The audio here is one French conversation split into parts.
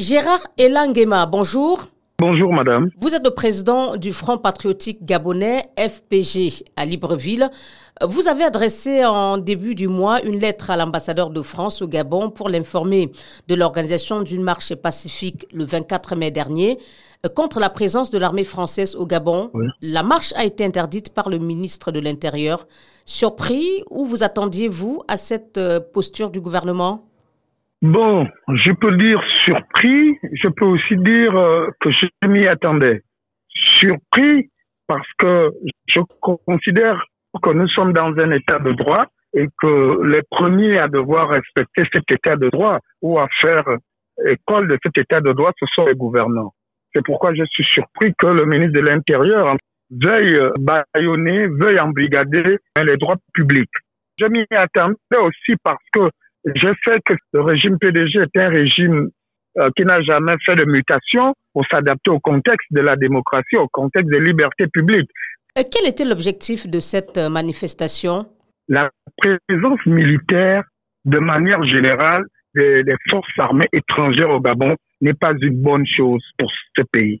Gérard Elangema, bonjour. Bonjour madame. Vous êtes le président du Front patriotique gabonais FPG à Libreville. Vous avez adressé en début du mois une lettre à l'ambassadeur de France au Gabon pour l'informer de l'organisation d'une marche pacifique le 24 mai dernier contre la présence de l'armée française au Gabon. La marche a été interdite par le ministre de l'Intérieur. Surpris ou vous attendiez-vous à cette euh, posture du gouvernement? Bon, je peux dire surpris, je peux aussi dire euh, que je m'y attendais. Surpris parce que je considère que nous sommes dans un état de droit et que les premiers à devoir respecter cet état de droit ou à faire école de cet état de droit, ce sont les gouvernants. C'est pourquoi je suis surpris que le ministre de l'Intérieur veuille baïonner, veuille embrigader les droits publics. Je m'y attendais aussi parce que je sais que le régime PDG est un régime euh, qui n'a jamais fait de mutation pour s'adapter au contexte de la démocratie, au contexte des libertés publiques. Et quel était l'objectif de cette euh, manifestation? La présence militaire, de manière générale, des, des forces armées étrangères au Gabon n'est pas une bonne chose pour ce pays.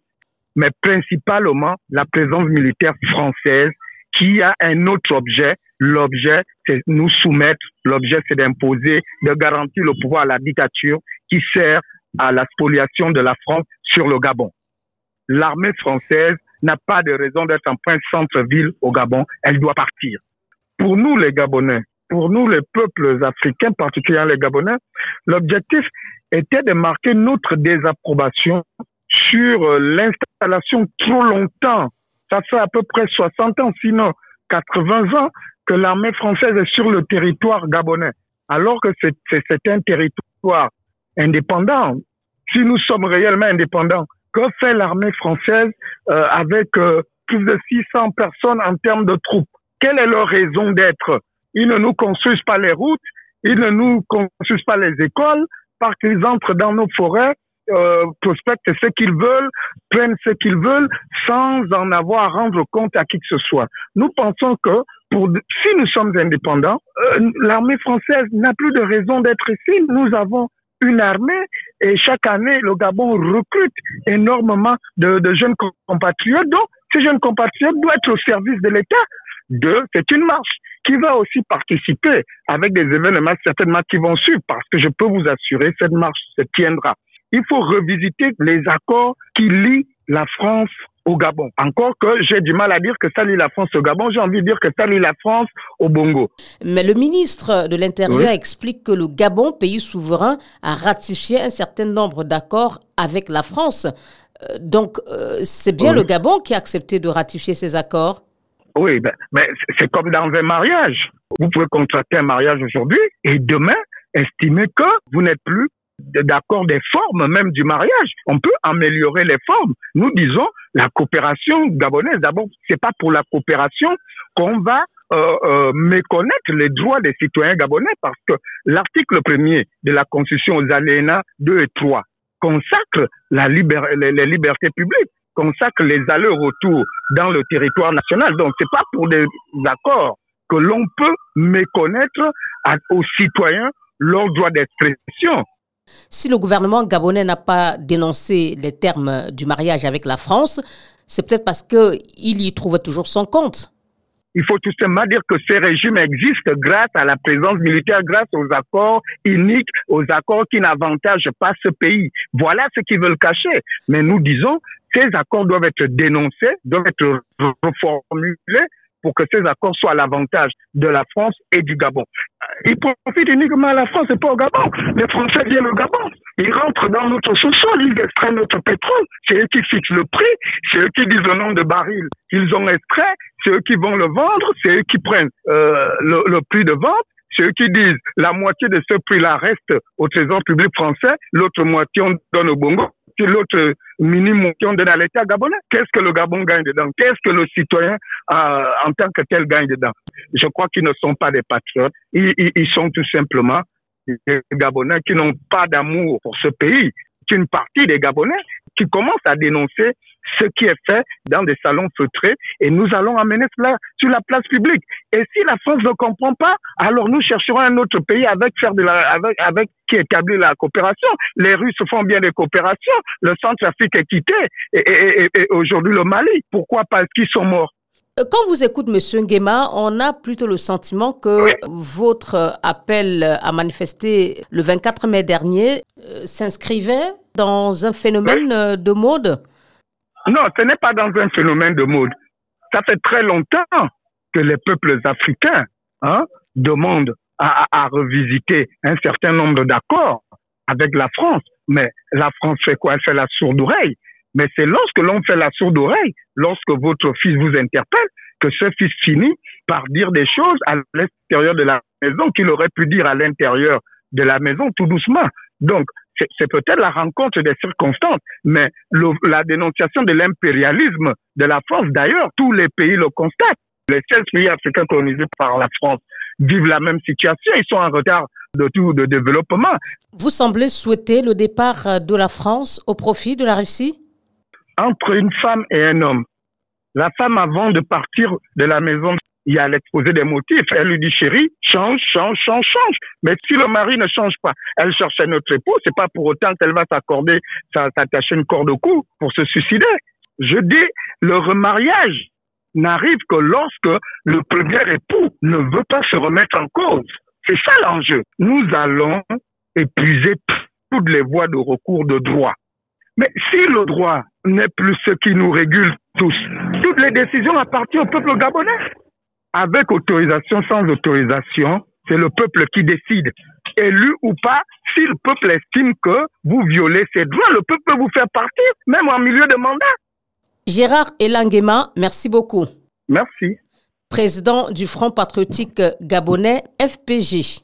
Mais principalement la présence militaire française qui a un autre objet, L'objet, c'est nous soumettre, l'objet, c'est d'imposer, de garantir le pouvoir à la dictature qui sert à la spoliation de la France sur le Gabon. L'armée française n'a pas de raison d'être en plein centre-ville au Gabon. Elle doit partir. Pour nous, les Gabonais, pour nous, les peuples africains, particulièrement les Gabonais, l'objectif était de marquer notre désapprobation sur euh, l'installation trop longtemps. Ça fait à peu près 60 ans, sinon 80 ans, que l'armée française est sur le territoire gabonais, alors que c'est un territoire indépendant. Si nous sommes réellement indépendants, que fait l'armée française euh, avec euh, plus de 600 personnes en termes de troupes? Quelle est leur raison d'être? Ils ne nous construisent pas les routes, ils ne nous construisent pas les écoles, parce qu'ils entrent dans nos forêts, euh, prospectent ce qu'ils veulent, prennent ce qu'ils veulent, sans en avoir à rendre compte à qui que ce soit. Nous pensons que si nous sommes indépendants, euh, l'armée française n'a plus de raison d'être ici. Nous avons une armée et chaque année, le Gabon recrute énormément de, de jeunes compatriotes. Donc, ces jeunes compatriotes doivent être au service de l'État. Deux, c'est une marche qui va aussi participer avec des événements certainement qui vont suivre parce que je peux vous assurer, cette marche se tiendra. Il faut revisiter les accords qui lient la France au Gabon. Encore que j'ai du mal à dire que ça lie la France au Gabon, j'ai envie de dire que ça lie la France au Bongo. Mais le ministre de l'Intérieur explique que le Gabon, pays souverain, a ratifié un certain nombre d'accords avec la France. Euh, donc, euh, c'est bien le Gabon qui a accepté de ratifier ces accords Oui, ben, mais c'est comme dans un mariage. Vous pouvez contracter un mariage aujourd'hui et demain estimer que vous n'êtes plus d'accord des formes même du mariage. On peut améliorer les formes. Nous disons la coopération gabonaise. D'abord, c'est pas pour la coopération qu'on va euh, euh, méconnaître les droits des citoyens gabonais parce que l'article premier de la Constitution aux alinéas 2 et 3 consacre la les, libertés publiques, consacre les allers-retours dans le territoire national. Donc, c'est pas pour des accords que l'on peut méconnaître aux citoyens leurs droits d'expression. Si le gouvernement gabonais n'a pas dénoncé les termes du mariage avec la France, c'est peut-être parce qu'il y trouve toujours son compte. Il faut tout simplement dire que ces régimes existent grâce à la présence militaire, grâce aux accords uniques, aux accords qui n'avantagent pas ce pays. Voilà ce qu'ils veulent cacher. Mais nous disons, ces accords doivent être dénoncés, doivent être reformulés pour que ces accords soient à l'avantage de la France et du Gabon. Ils profitent uniquement à la France et pas au Gabon. Les Français viennent au Gabon. Ils rentrent dans notre sous-sol, ils extraient notre pétrole. C'est eux qui fixent le prix, c'est eux qui disent le nombre de barils qu'ils ont extrait, c'est eux qui vont le vendre, c'est eux qui prennent euh, le, le prix de vente. C'est eux qui disent la moitié de ce prix-là reste au trésor public français, l'autre moitié on donne au Bongo l'autre minimum qu'on donne à l'État gabonais. Qu'est-ce que le Gabon gagne dedans? Qu'est-ce que le citoyen euh, en tant que tel gagne dedans? Je crois qu'ils ne sont pas des patriotes. Ils, ils, sont tout simplement des Gabonais qui n'ont pas d'amour pour ce pays. Une partie des Gabonais qui commencent à dénoncer ce qui est fait dans des salons feutrés et nous allons amener cela sur la place publique. Et si la France ne comprend pas, alors nous chercherons un autre pays avec faire de la, avec, avec qui établit la coopération. Les Russes font bien des coopérations. Le Centre-Afrique est quitté et, et, aujourd'hui le Mali. Pourquoi Parce qu'ils sont morts? Euh, quand vous écoute M. Nguema, on a plutôt le sentiment que votre appel à manifester le 24 mai dernier euh, s'inscrivait dans un phénomène euh, de mode. Non, ce n'est pas dans un phénomène de mode. Ça fait très longtemps que les peuples africains hein, demandent à, à, revisiter un certain nombre d'accords avec la France. Mais la France fait quoi? Elle fait la sourde oreille. Mais c'est lorsque l'on fait la sourde oreille, lorsque votre fils vous interpelle, que ce fils finit par dire des choses à l'extérieur de la maison qu'il aurait pu dire à l'intérieur de la maison tout doucement. Donc, c'est peut-être la rencontre des circonstances, mais la dénonciation de l'impérialisme de la France, d'ailleurs, tous les pays le constatent. Les 16 pays africains colonisés par la France vivent la même situation. Ils sont en retard de tout de développement. Vous semblez souhaiter le départ de la France au profit de la Russie? Entre une femme et un homme, la femme, avant de partir de la maison, il y a l'exposé des motifs. Elle lui dit, chérie, change, change, change, change. Mais si le mari ne change pas, elle cherche un autre époux, c'est pas pour autant qu'elle va s'accorder, s'attacher une corde au cou pour se suicider. Je dis, le remariage n'arrive que lorsque le premier époux ne veut pas se remettre en cause. C'est ça l'enjeu. Nous allons épuiser toutes les voies de recours de droit. Mais si le droit n'est plus ce qui nous régule tous, toutes les décisions appartiennent au peuple gabonais. Avec autorisation, sans autorisation, c'est le peuple qui décide. Élu ou pas, si le peuple estime que vous violez ses droits, le peuple peut vous faire partir, même en milieu de mandat. Gérard Elanguema, merci beaucoup. Merci. Président du Front patriotique gabonais FPG.